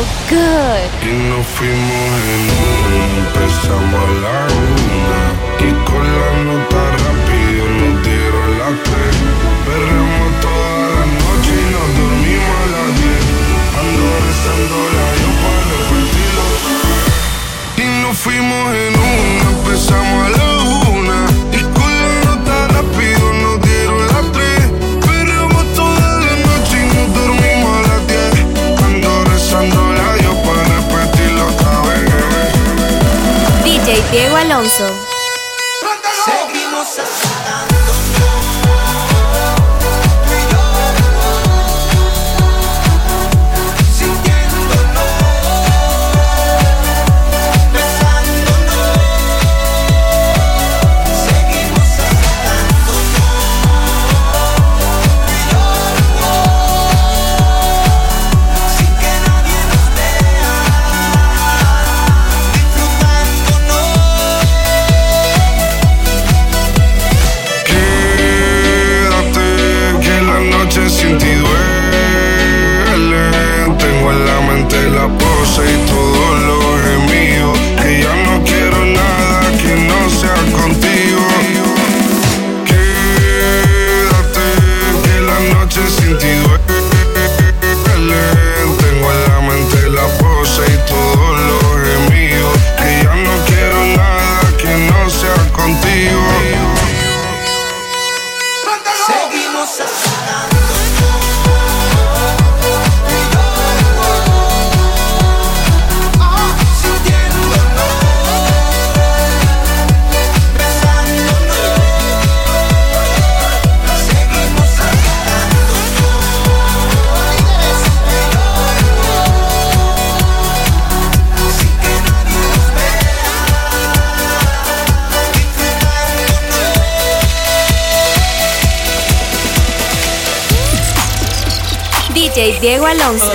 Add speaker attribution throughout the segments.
Speaker 1: Y nos fuimos en un, empezamos a la una. Y con la nota rápido nos dieron las tres. Perramos toda la noche y nos dormimos a las diez. Ando rezando la yo para repartirlo. Y nos fuimos en
Speaker 2: Diego Alonso. Diego Alonso.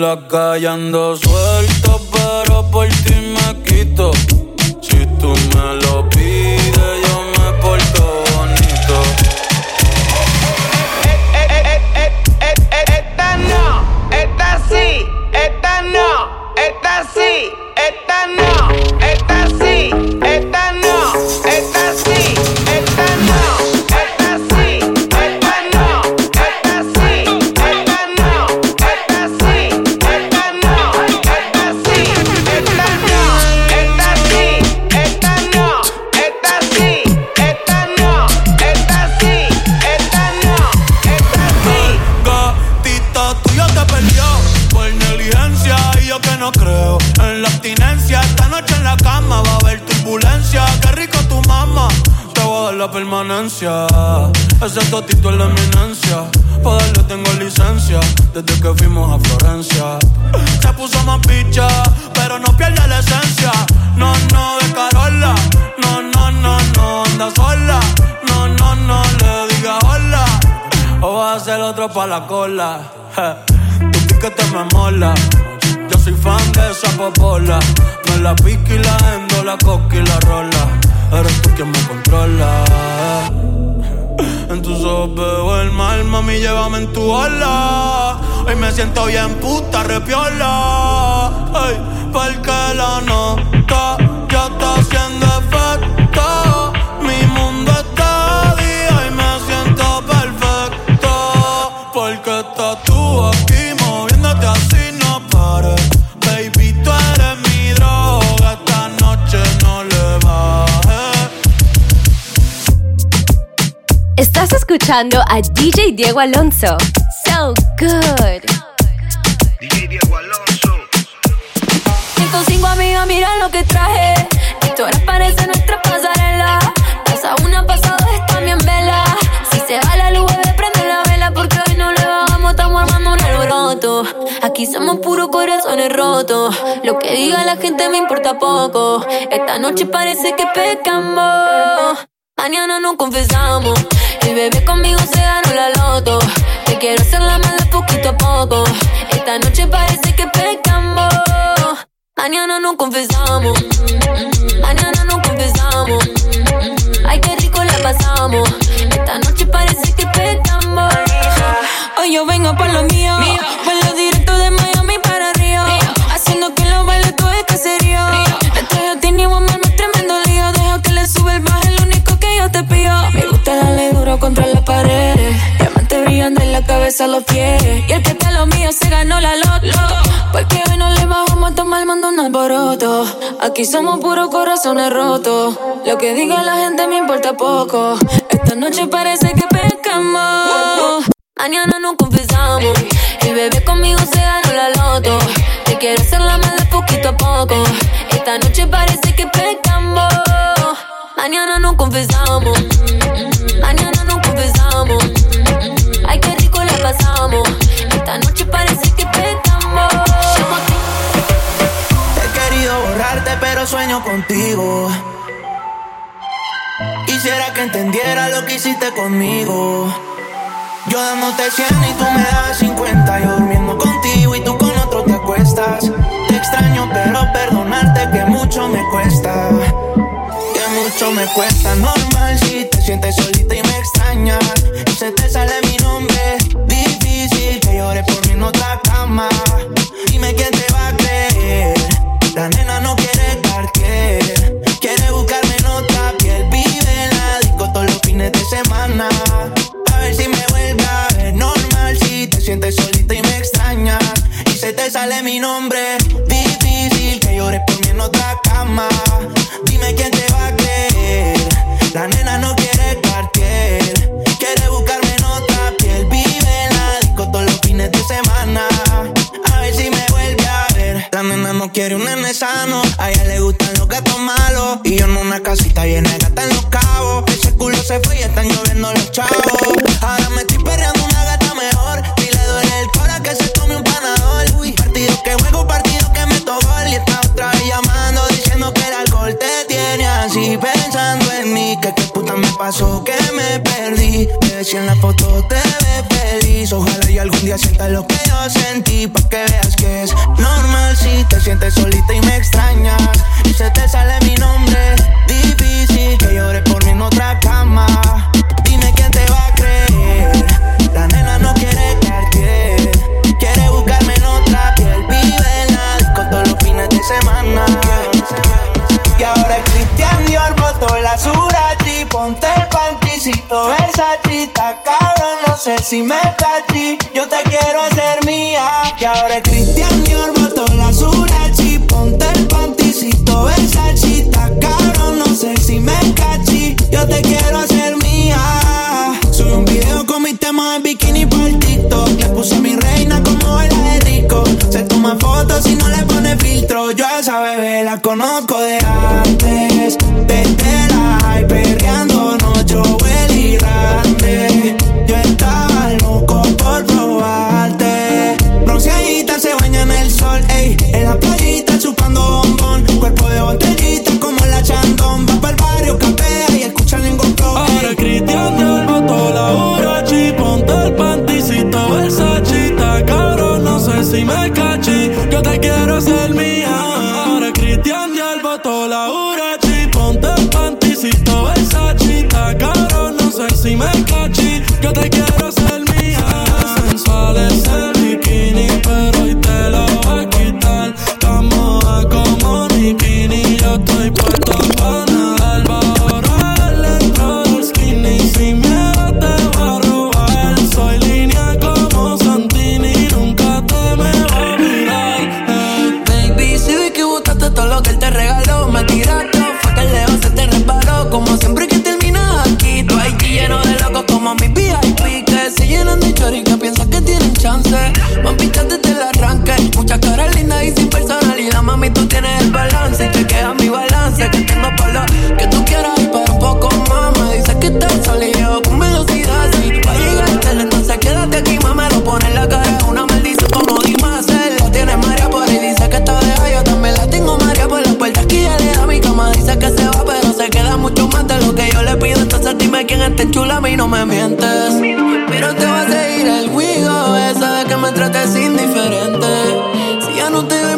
Speaker 3: la callando suelto, pero por ti me quito.
Speaker 4: Permanencia. Ese totito es la eminencia. Poderle tengo licencia desde que fuimos a Florencia. Se puso más picha, pero no pierde la esencia. No, no, de Carola. No, no, no, no, anda sola. No, no, no, le diga hola. O va a ser otro pa' la cola. Tu piquete me mola. Yo soy fan de esa popola. Me la pique y la endo, la coca y la rola. Eres tú quien me controla. En tus ojos veo el mal, mami, llévame en tu ola. Hoy me siento bien puta, repiola. Ay, porque la nota
Speaker 5: escuchando a DJ Diego Alonso. So good.
Speaker 6: DJ Diego Alonso.
Speaker 7: 105 amigas, mira lo que traje. Esto les parece nuestra pasarela. Pasa una, pasa dos, está bien vela. Si se va la luz, bebé, prende la vela. Porque hoy no le bajamos, estamos armando un alboroto. Aquí somos puros corazones rotos. Lo que diga la gente me importa poco. Esta noche parece que pecamos. Mañana nos confesamos. El bebé conmigo se ganó la loto. Te quiero hacer la mala poquito a poco. Esta noche parece que pecamos. Mañana nos confesamos. Mañana nos confesamos. Ay, qué rico la pasamos. Esta noche parece que pecamos. Hoy yo vengo por lo mío. Directo los pies. Y el que está lo mío se ganó la loto. Porque hoy no le bajamos a tomar mando un alboroto. Aquí somos puros corazones rotos. Lo que diga la gente me importa poco. Esta noche parece que pescamos. Mañana nos confesamos. El bebé conmigo se ganó la loto. Te quiero hacer la mala poquito a poco. Esta noche parece que pecamos. Mañana nos confesamos. Esta noche parece que pecamos.
Speaker 8: He querido borrarte, pero sueño contigo. Quisiera que entendiera lo que hiciste conmigo. Yo dándote 100 y tú me das 50. Yo durmiendo contigo y tú con otro te acuestas. Te extraño, pero perdonarte que mucho me cuesta. Que mucho me cuesta. Normal si te sientes solita y me extrañas. Y se te sale mi nombre. Difícil que llore por mí en otra cama. Dime quién te va a creer. La nena no quiere cartier. Quiere buscarme en otra piel. Vive en la disco todos los fines de semana. A ver si me vuelve a normal. Si te sientes solita y me extrañas. Y se te sale mi nombre. Difícil que llores por mí en otra cama. Dime quién te casita llena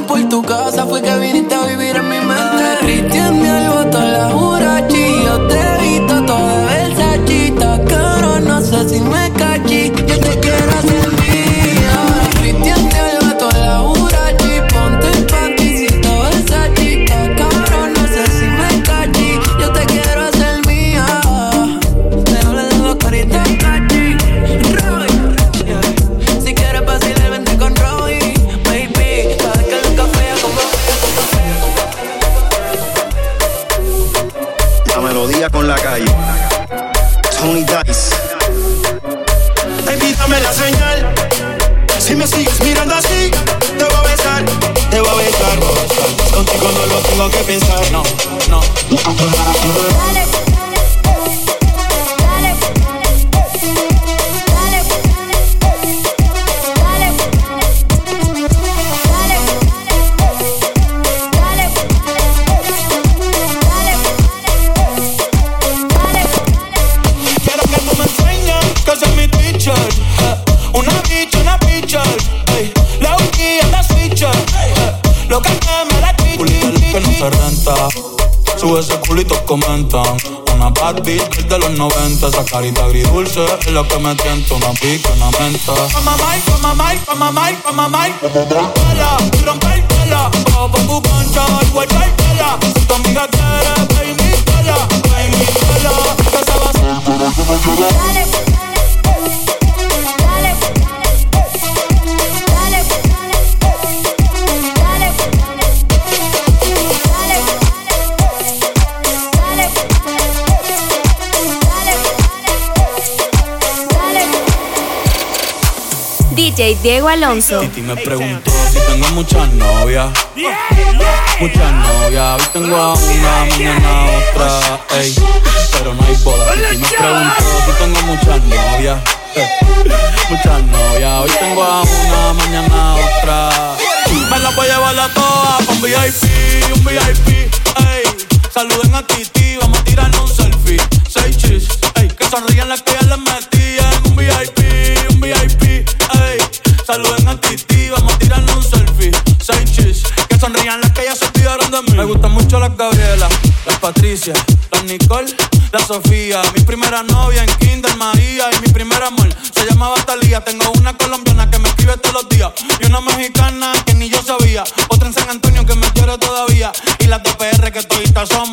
Speaker 8: Esa
Speaker 4: carita agridulce es lo que me tienta Una pica, una menta. Mamá Mike, mamá Mike, mamá Mike, mamá Mike Pela, rompe
Speaker 2: Diego Alonso.
Speaker 4: Titi me preguntó si tengo muchas novias. Muchas novias. Hoy tengo a una, mañana otra. Ey, pero no hay boda. Titi me preguntó si tengo muchas novias. Muchas novias. Hoy tengo a una, mañana otra. Me la voy a llevar a todas pa' un VIP, un VIP. Ey, saluden a Titi, vamos a tirarnos un selfie. Seis chis, ey, que sonrían las que ya les metí en un VIP. Saluden a Titi, vamos a tirarnos un selfie. Seis chis, que sonrían las que ya se olvidaron de mí. Me gustan mucho las Gabriela, las Patricia, las Nicole, la Sofía. Mi primera novia en Kinder María y mi primer amor se llamaba Talía. Tengo una colombiana que me escribe todos los días y una mexicana que ni yo sabía. Otra en San Antonio que me quiere todavía y las de PR que todavía son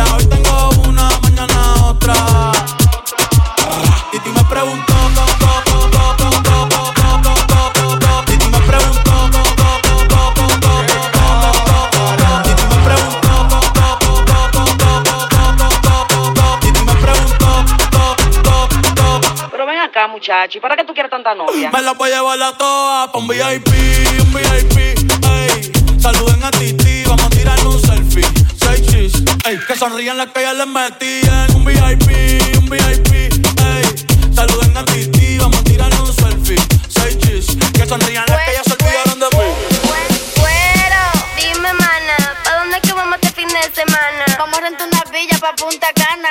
Speaker 9: ¿Para qué tú quieres tanta novia?
Speaker 4: Me la voy a llevar a todas pa' un VIP, un VIP, ey. Saluden a Titi, vamos a tirar un selfie. Seis chis, ey. Que sonrían las que ya les metían. Un VIP, un VIP, ey. Saluden a Titi, vamos a tirar un selfie. Seis chis, que sonrían las que ya se olvidaron de mí. Dime,
Speaker 10: mana, ¿pa' dónde es
Speaker 11: que
Speaker 12: vamos este fin de semana? Vamos a rentar una villa pa' Punta Cana.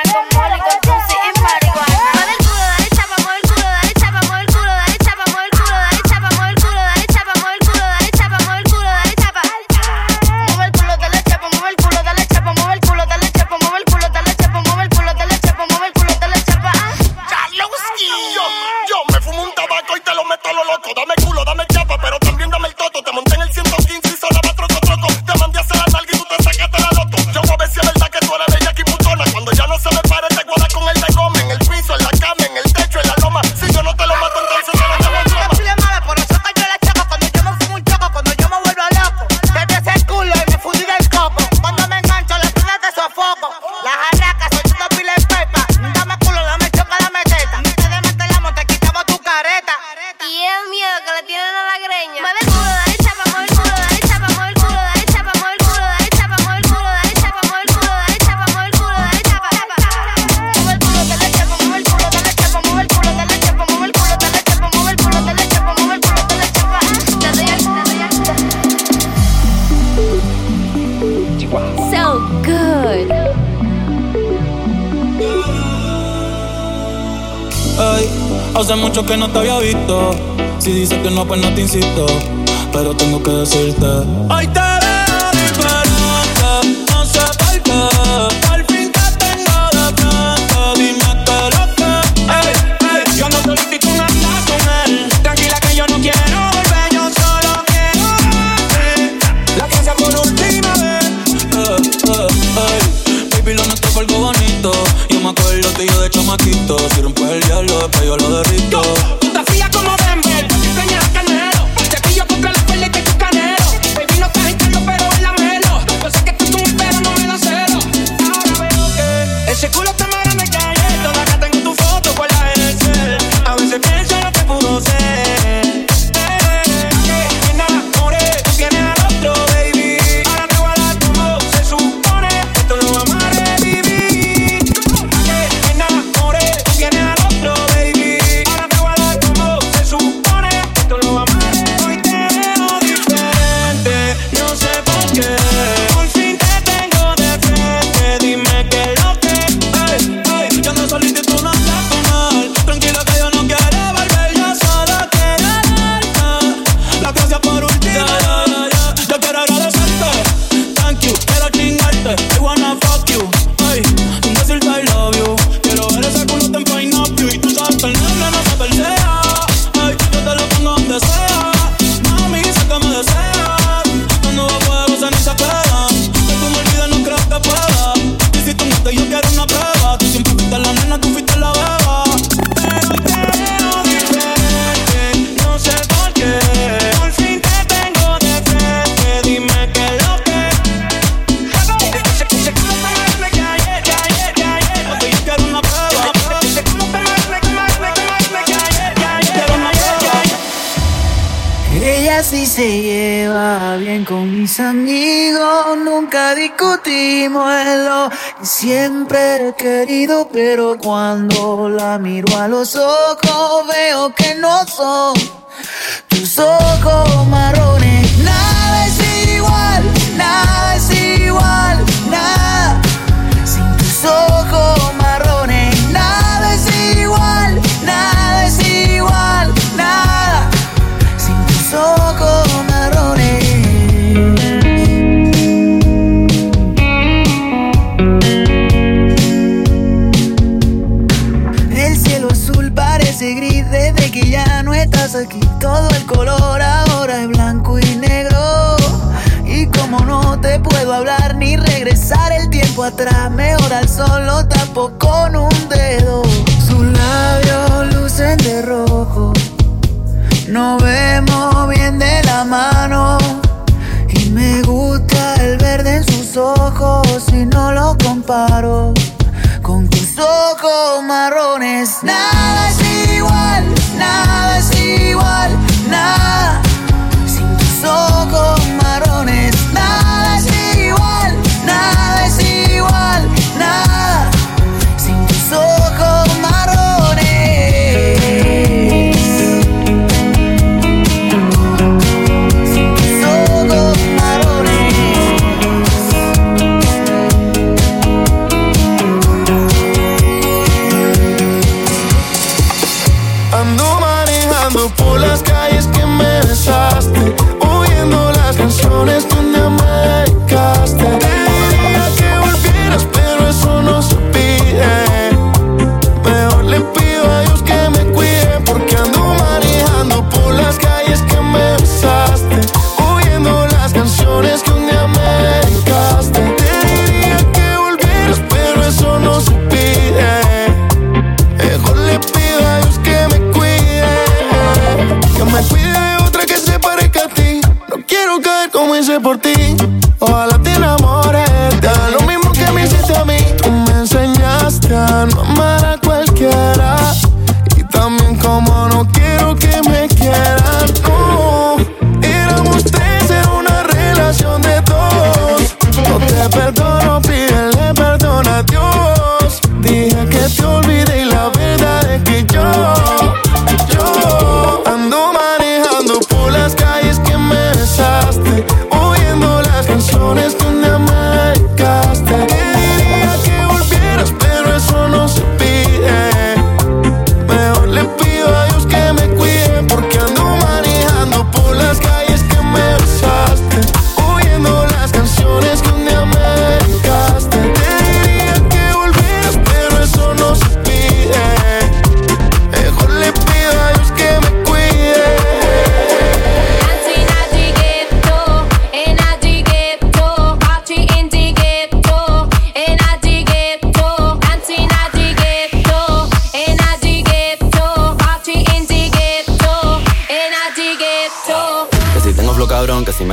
Speaker 12: No,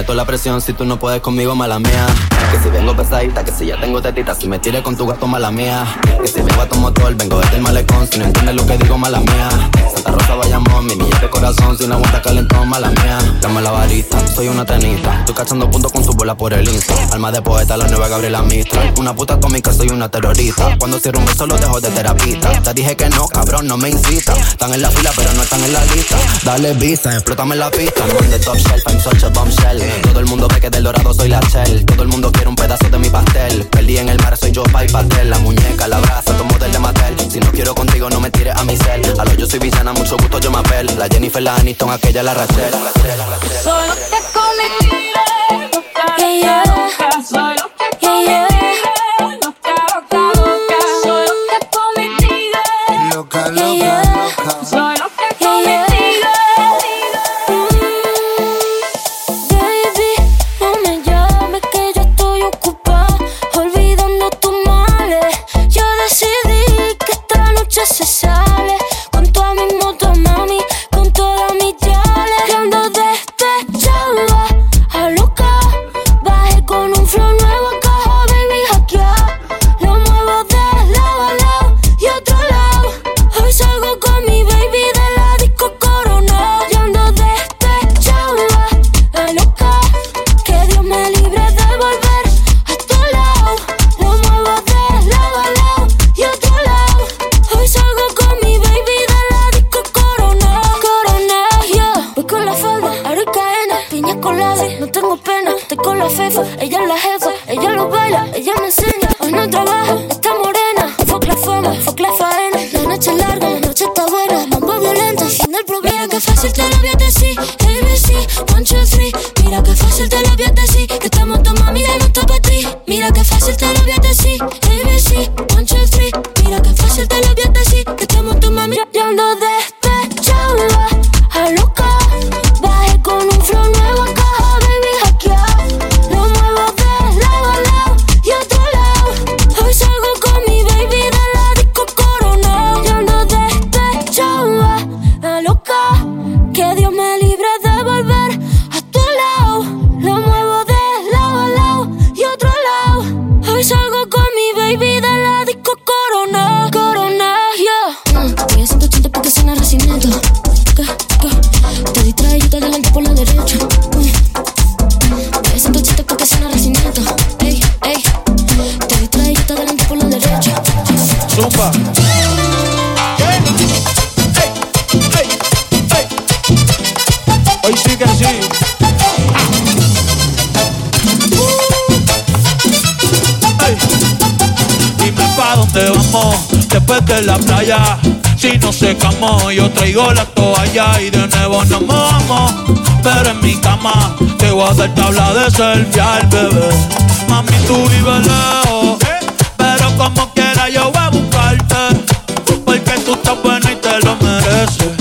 Speaker 13: meto la presión, si tú no puedes conmigo, mala mía. Que si vengo pesadita, que si ya tengo tetita, si me tire con tu gato, mala mía. Que si vengo a tu motor, vengo desde el malecón, si no entiendes lo que digo, mala mía. Santa Rosa Bayamón, mi niña de corazón, sin aguanta calentón, mala mía. Dame la varita, soy una tenista. Estoy cachando puntos con tu bola por el Insta. Alma de poeta, la nueva Gabriela Mistral. Una puta atómica, soy una terrorista. Cuando cierro un beso, lo dejo de terapista. Te dije que no, cabrón, no me incita. Están en la fila, pero no están en la lista. Dale visa, explótame la pista. I'm top shelf, I'm such a bombshell. Todo el mundo ve que del dorado soy la shell. Todo el mundo quiere un pedazo de mi pastel. Perdí en el mar, soy yo, pa' y pastel. La muñeca, la brasa, tomo del de Mattel. Si no quiero contigo, no me tires a mi cel. A lo yo soy villana, mucho gusto, yo me apel. La Jennifer, la Aniston, aquella, la Rachel.
Speaker 14: Solo te cometí Yeah, yeah.
Speaker 4: Que sí. Dónde vamos después de la playa. Si no secamos, yo traigo la toalla y de nuevo nos mojamos. Pero en mi cama te voy a dar tabla de selfie al bebé. Mami, tú vives lejos, pero como quiera yo voy a buscarte. Porque tú estás buena y te lo mereces.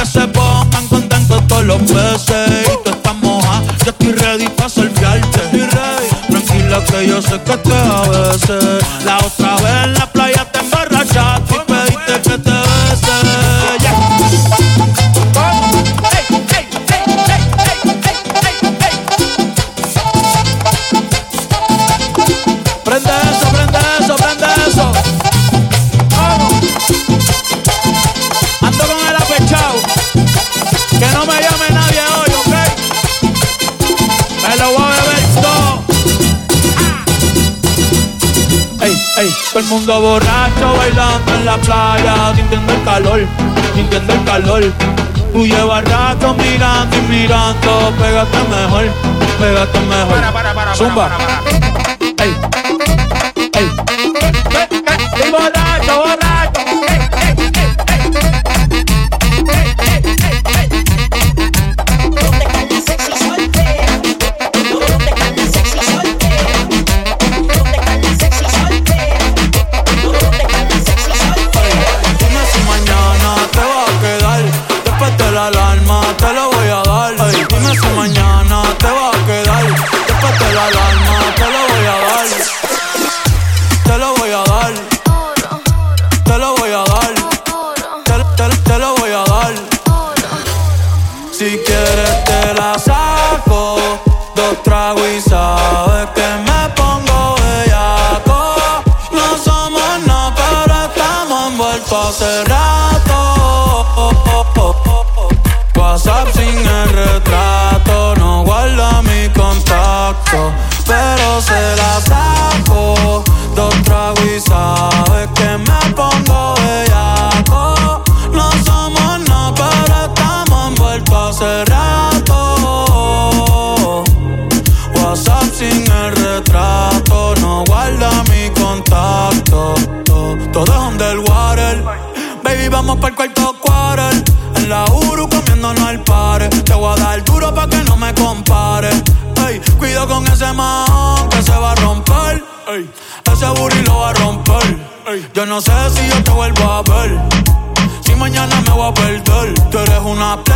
Speaker 4: Que se pongan contentos todos los peces. Y tú estás moja, yo estoy ready pa' surfearte. Tranquila que yo sé que te a veces. La otra vez playa, sintiendo el calor, sintiendo el calor. Llevas rato mirando y mirando, pégate mejor, pégate mejor. Para, para, para, Zumba. Para, para, para. Ey, ey. Ey, borracho, borracho.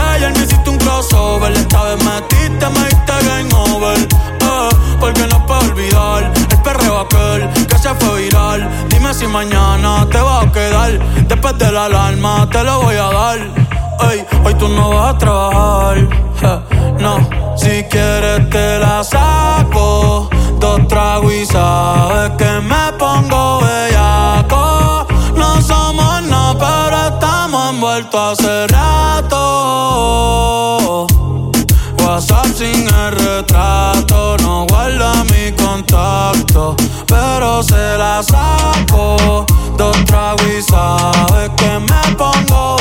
Speaker 4: Player, me hiciste un crossover. Esta vez metiste, me diste game over. Eh, porque no puedo olvidar el perreo aquel que se fue viral. Dime si mañana te va a quedar. Después de la alarma te lo voy a dar. Ey, hoy tú no vas a trabajar. no, si quieres te la saco. Dos tragos y sabes que me pero se la saco. Dos tragos y sabes que me pongo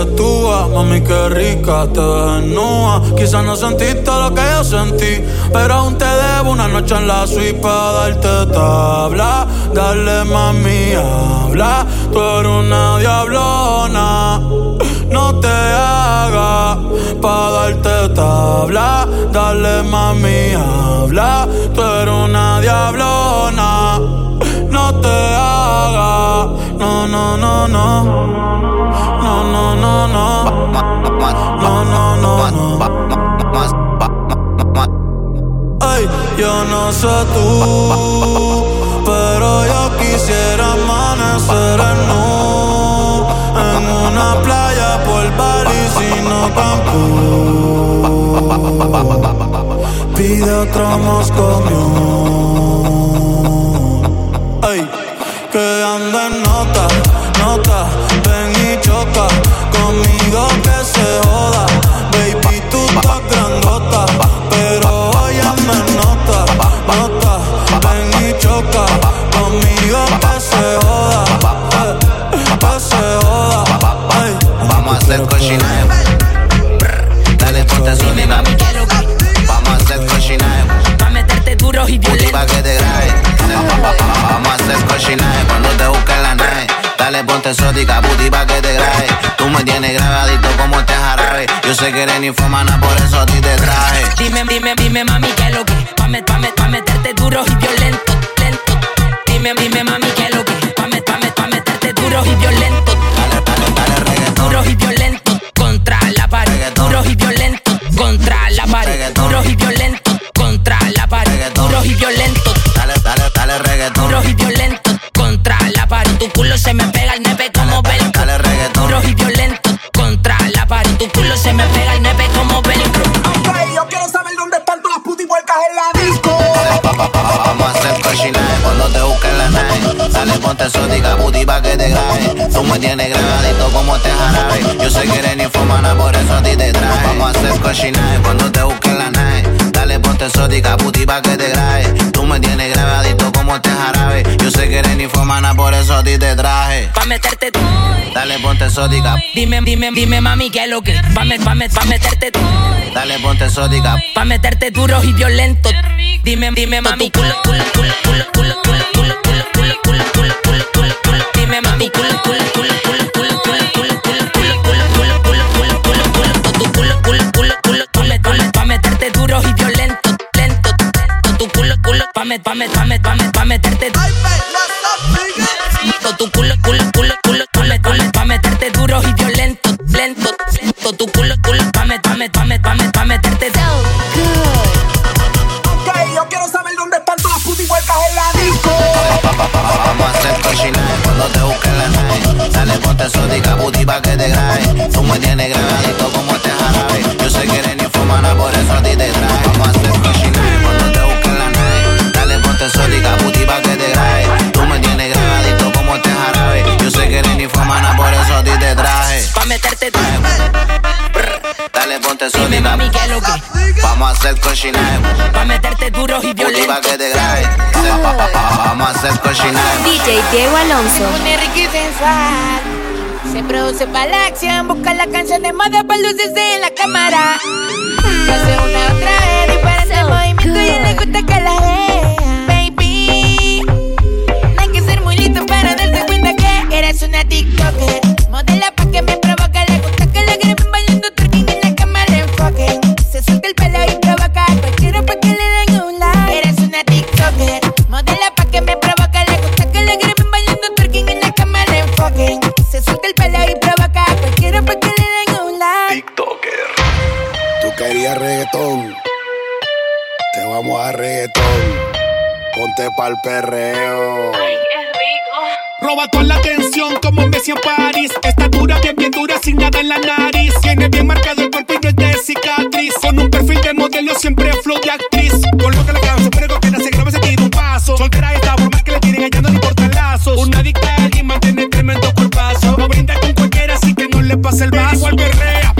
Speaker 4: piquetúa, mami qué rica te desnuda. Quizás no sentiste lo que yo sentí, pero aún te debo una noche en la suite para darte tabla. Dale mami, habla, tú eres una diablona. No te hagas para darte tabla. Dale mami, habla, tú eres una diablona. No te hagas, no, no, no, no no, no, no. No, no, no, no. Ay, yo no sé tú, pero yo quisiera amanecer en nu en una playa por Bali, sino Cancún. Pide otro moscomión. Ay, que anda en nota, nota conmigo que se joda. Baby, tú estás grandota, pero oye me nota, nota. Ven y choca, conmigo que se joda, que se joda.
Speaker 15: Vamos a hacer cochinaje, dale ponte su dinámica. Vamos a hacer cochinaje,
Speaker 16: pa' meterte duro y violento.
Speaker 15: Pa' que te grabe. Vamos a hacer cochinaje cuando te busquen la. Dale ponte exótica, puti pa' que te grabe. Tú me tienes grabadito como este jarabe. Yo sé que eres infomana, por eso a ti te traje.
Speaker 16: Dime, dime, dime, mami, ¿qué es lo que? Pa', me, pa, me, pa meterte duro y violento, lento. Dime, dime, mami, ¿qué es lo que? Pa', me, pa, me, pa meterte duro y violento.
Speaker 15: Dale, dale, dale, reggaetón.
Speaker 16: Duro y violento, Tu culo se me pega al nepe como velcro.
Speaker 15: Dale, reggaetón.
Speaker 16: Duro y violento, contra la pared. Tu culo se me pega al nepe como velcro.
Speaker 17: Ok, yo quiero saber dónde están todas las putas en la disco.
Speaker 15: Vamos a hacer cochinaje cuando te busquen la nave. Dale, ponte me tienes grabadito como este jarabe. Yo sé que eres ninfomana, por eso a ti te traje. Vamos a hacer cochinaje cuando te busquen la nave. Ponte exótica, puti pa' que te grabe. Tú me tienes grabadito como este jarabe. Yo sé que eres ninfomana, por eso a ti te traje.
Speaker 16: Pa' meterte tú.
Speaker 15: Dale, ponte exótica.
Speaker 16: Dime, dime, dime, mami, ¿qué es lo que? Pa', me, pa, me, pa meterte tú.
Speaker 15: Dale, ponte exótica.
Speaker 16: Pa' meterte duro y violento. Dime, dime, mami, culo, culo, culo, culo, culo, culo, culo, culo, culo, culo, culo, culo, culo, culo. Dime, mami, culo, culo, culo, culo, culo, pa' me, pa' me, pa' me, pa' me, pa' meterte. Tu culo, culo, culo, culo, culo, culo, pa' meterte duro y violento, lento. Tu culo, culo, pa' me, pa' me, pa' me, pa' me, pa' meterte.
Speaker 18: Ok, yo quiero saber dónde están todas las putas huecas en la disco.
Speaker 15: Vamos a hacer cochinaje cuando te busquen la nave. Dale, ponte exótica, puti pa' que te grabe. Tú me tienes grabadito como este jarabe. Yo sé que eres Ponte
Speaker 16: Dime,
Speaker 15: exótica.
Speaker 16: mami, ¿qué es lo que?
Speaker 15: Vamos a hacer cochinaje.
Speaker 16: Pa' meterte duro y
Speaker 15: Puti pa'
Speaker 16: violento.
Speaker 15: que te grabe. Pa, pa, pa, Vamos a hacer cochinaje.
Speaker 5: DJ Diego Alonso.
Speaker 2: pone rico y sensual. Se produce para la acción, busca la canción de moda para lucirse en la cámara. Hace una otra vez, diferente movimiento y le gusta
Speaker 19: reggaetón. Ponte pa'l perreo.
Speaker 20: Roba toda la atención como Messi en París. Está dura, bien, bien dura, sin nada en la nariz. Tiene bien marcado el cuerpo y no es de cicatriz. Con un perfil de modelo, siempre flow de actriz. Con lo que la cansa, pero con pena se graba, se tira un paso. Soltera está, por más que le tiren allá, no le importa lazos. Una adicta y mantiene tremendo cuerpazo. No brinda con cualquiera, así que no le pasa el vaso. Igual perrea,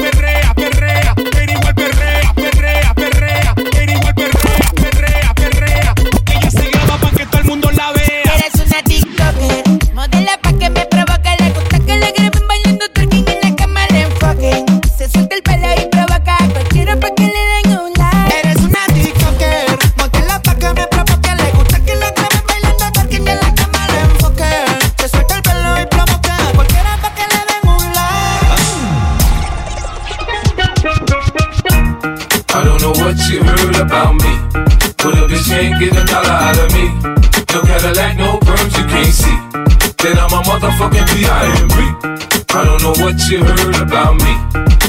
Speaker 21: you heard about me.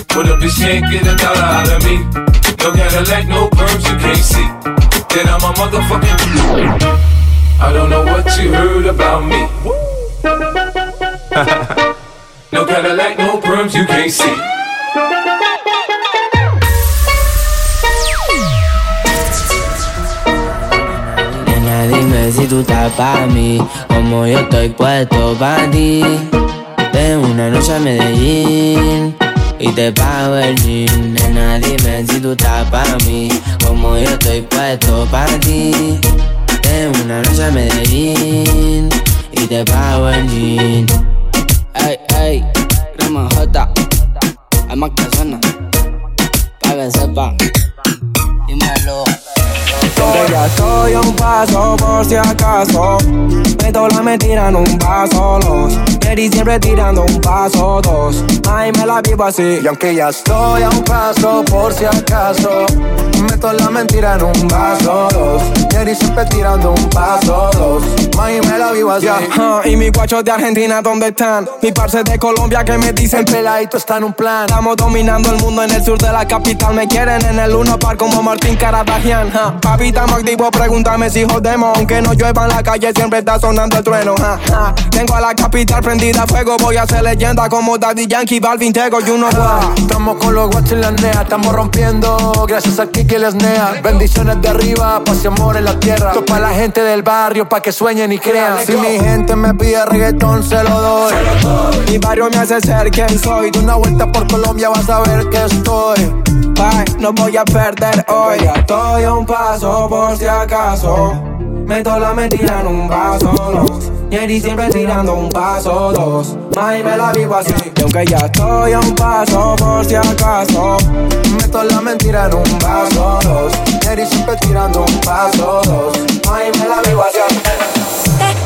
Speaker 21: But a bitch can't get a dollar out of me. No Cadillac, no perms you can't see. Then I'm a motherfucking B. I don't know what you heard about me. no Cadillac, no perms you can't see.
Speaker 22: Nena, dime si tú estás pa' mí, como yo estoy puesto pa' ti. De una noche a Medellín y te pago el jean. Nena, dime si tú estás pa' mí, como yo estoy puesto pa' ti. De una noche a Medellín y te pago el jean. Ey, ey, crema J, hay más que suena, pa' que sepan. Dímelo.
Speaker 23: Que ya estoy a un paso por si acaso. Meto la me tiran un paso los. Jerry siempre tirando un paso dos. Ay, me la vivo así.
Speaker 24: Y aunque ya estoy a un paso por si acaso Meto la mentira en un vaso dos Jerry siempre tirando un paso dos Mami me la vivo así
Speaker 23: ah, y mis guachos de Argentina, ¿dónde están? Mis parce de Colombia que me dicen
Speaker 24: El peladito está en un plan
Speaker 23: Estamos dominando el mundo en el sur de la capital. Me quieren en el uno par como Martín Caradagian. ja. Papi, estamos activos, pregúntame si jodemos. Aunque no llueva en la calle, siempre está sonando el trueno. Tengo a la capital prendida a fuego. Voy a ser leyenda como Daddy Yankee, Balvin, Tego y uno
Speaker 24: Estamos con los guachos y la nea, estamos rompiendo. Gracias a Kiki y les nea. Bendiciones de arriba, paz y amor en la tierra. Esto para la gente del barrio, para que sueñen y crean. Si mi gente me pide reggaetón, se lo doy.
Speaker 23: Mi barrio me hace ser quien soy.
Speaker 24: De una vuelta por Colombia vas a ver que estoy.
Speaker 23: Bye, no voy a perder hoy. Estoy a un paso por si acaso. Meto la mentira en un vaso, dos. Jerry siempre tirando un paso, dos. May me la vivo así. Aunque ya estoy a un paso por si acaso.
Speaker 24: Meto la mentira en un vaso, dos. Jerry siempre tirando un paso, dos. May me la vivo así.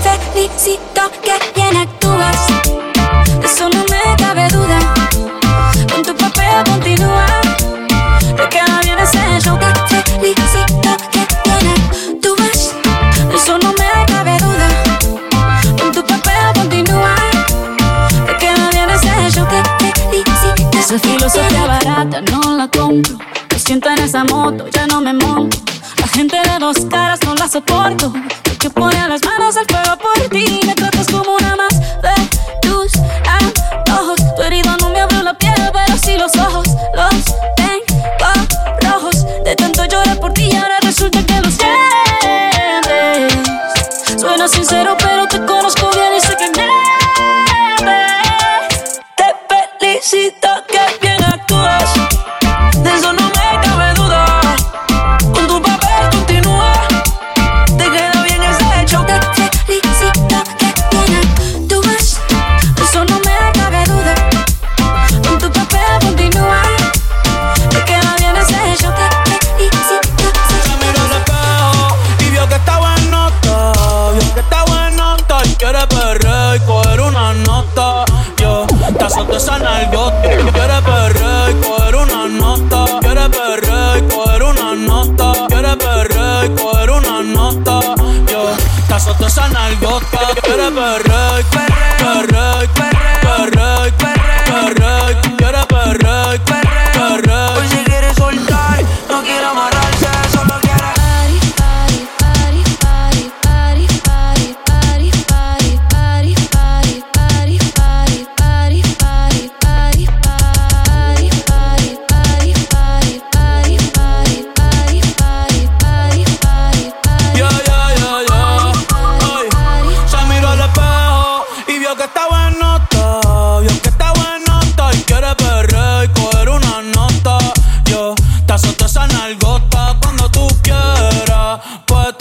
Speaker 14: Te felicito que bien actúas. Eso no me cabe duda. Con tu papel continúa. Te queda bien ese show. Te felicito
Speaker 25: Esa filosofía barata no la compro. Me siento en esa moto, ya no me monto. La gente de dos caras no la soporto. El pone las manos al fuego por ti. Me tratas como una más de tus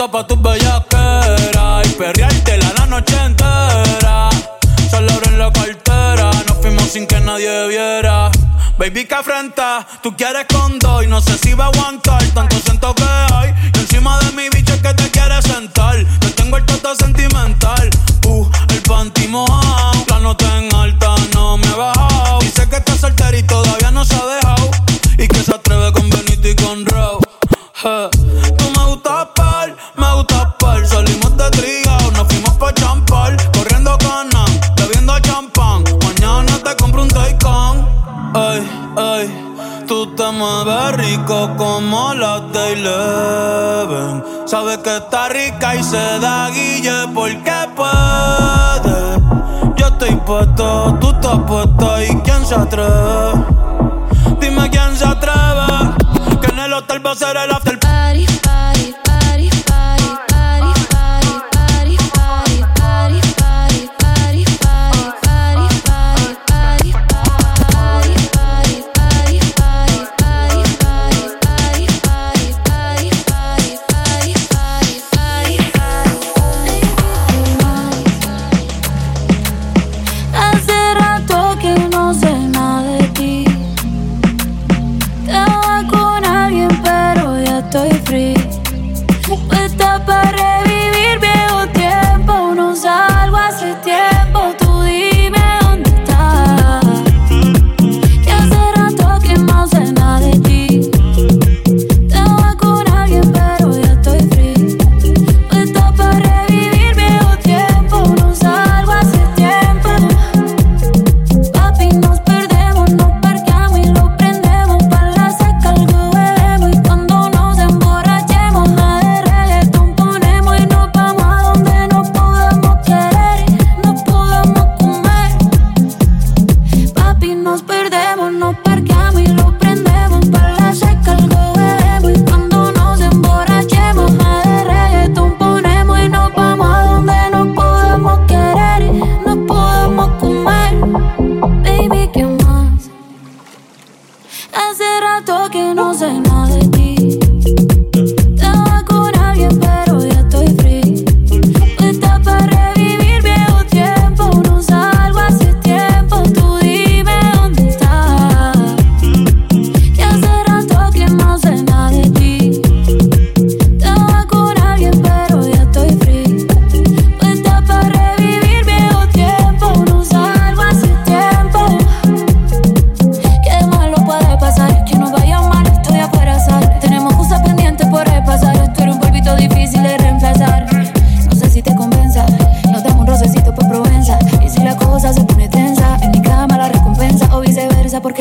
Speaker 4: Puesto pa' tus bellaqueras y perreártela la noche entera. Solo en la cartera, nos fuimos sin que nadie viera. Baby, que afrenta, tú quieres con dos y no sé si va a aguantar.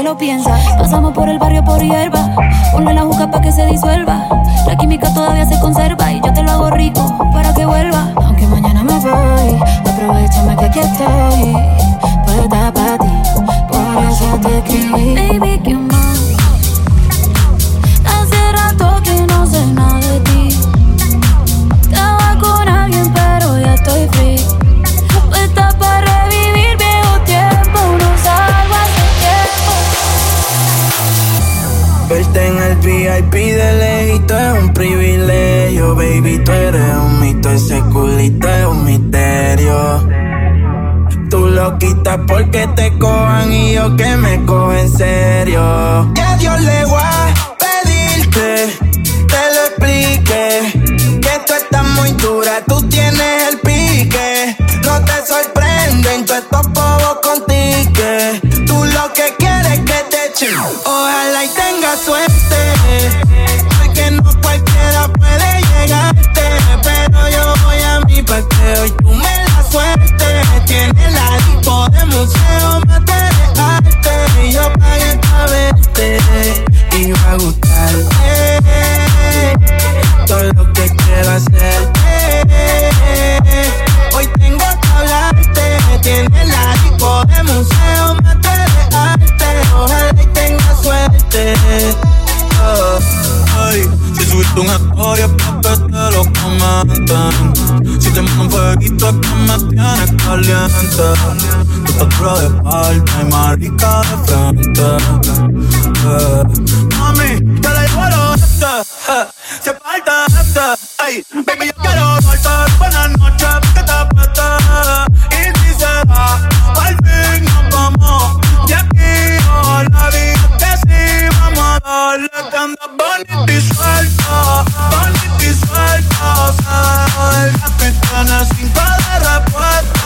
Speaker 4: lo piensa. Pasamos por el barrio por hierba, ponle la juca pa' que se disuelva. La química todavía se conserva y yo te lo hago rico para que vuelva. Aunque mañana me voy, aprovechame que aquí estoy. Puerta para ti, por eso te escribí. porque te cojan y yo que me cojo en serio. Que Dios le una historia pa' que te lo comenten. Si te mando un fueguito es que me tienes caliente. Tú estás dura de palma
Speaker 14: y más rica de frente. Eh. Mami, yo la llevo al oeste. Eh. Se falta este. Ey, baby, yo quiero darte buenas noches, que te apete.
Speaker 25: Vanity suelta, vanity suelta, sal. Sin parar a puerta.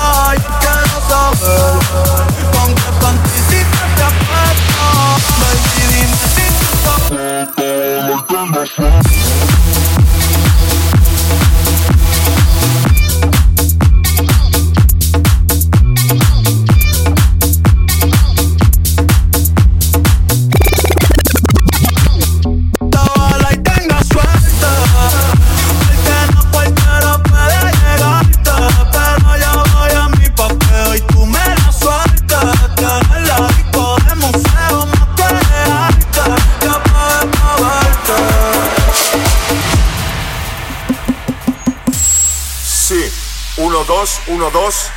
Speaker 25: 112.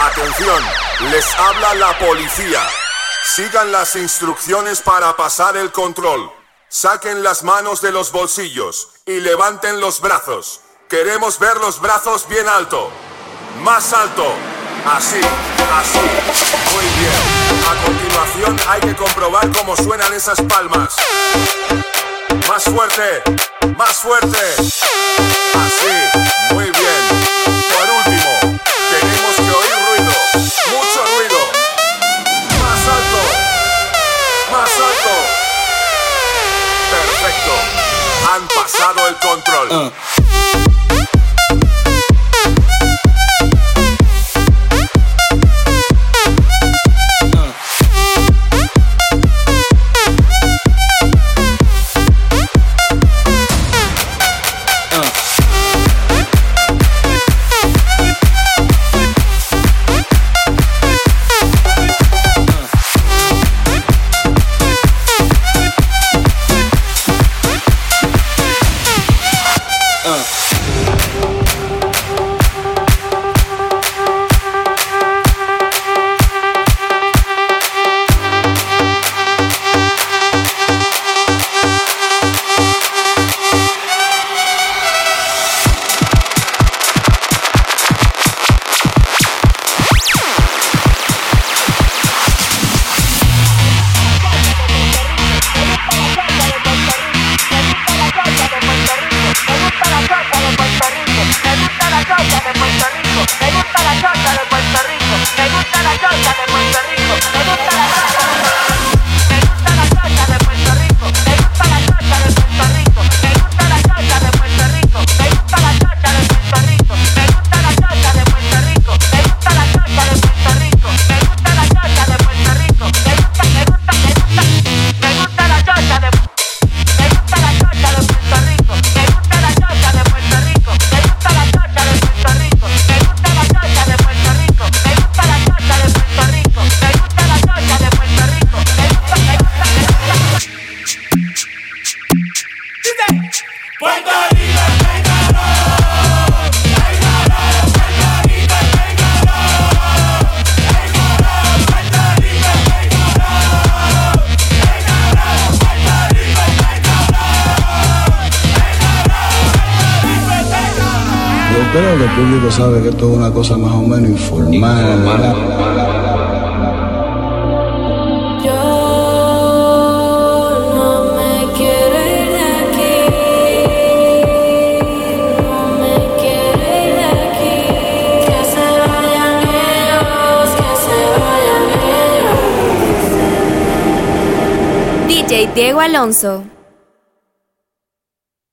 Speaker 25: Atención, les habla la policía.
Speaker 26: Sigan las instrucciones para pasar el control. Saquen las manos de los bolsillos y levanten los brazos. Queremos ver los brazos bien alto. Más alto. Así, así. Muy bien. A continuación hay que comprobar cómo suenan esas palmas. Más fuerte, más fuerte. Así. el control. Uh.
Speaker 27: Cosa más o menos informal.
Speaker 5: DJ Diego Alonso.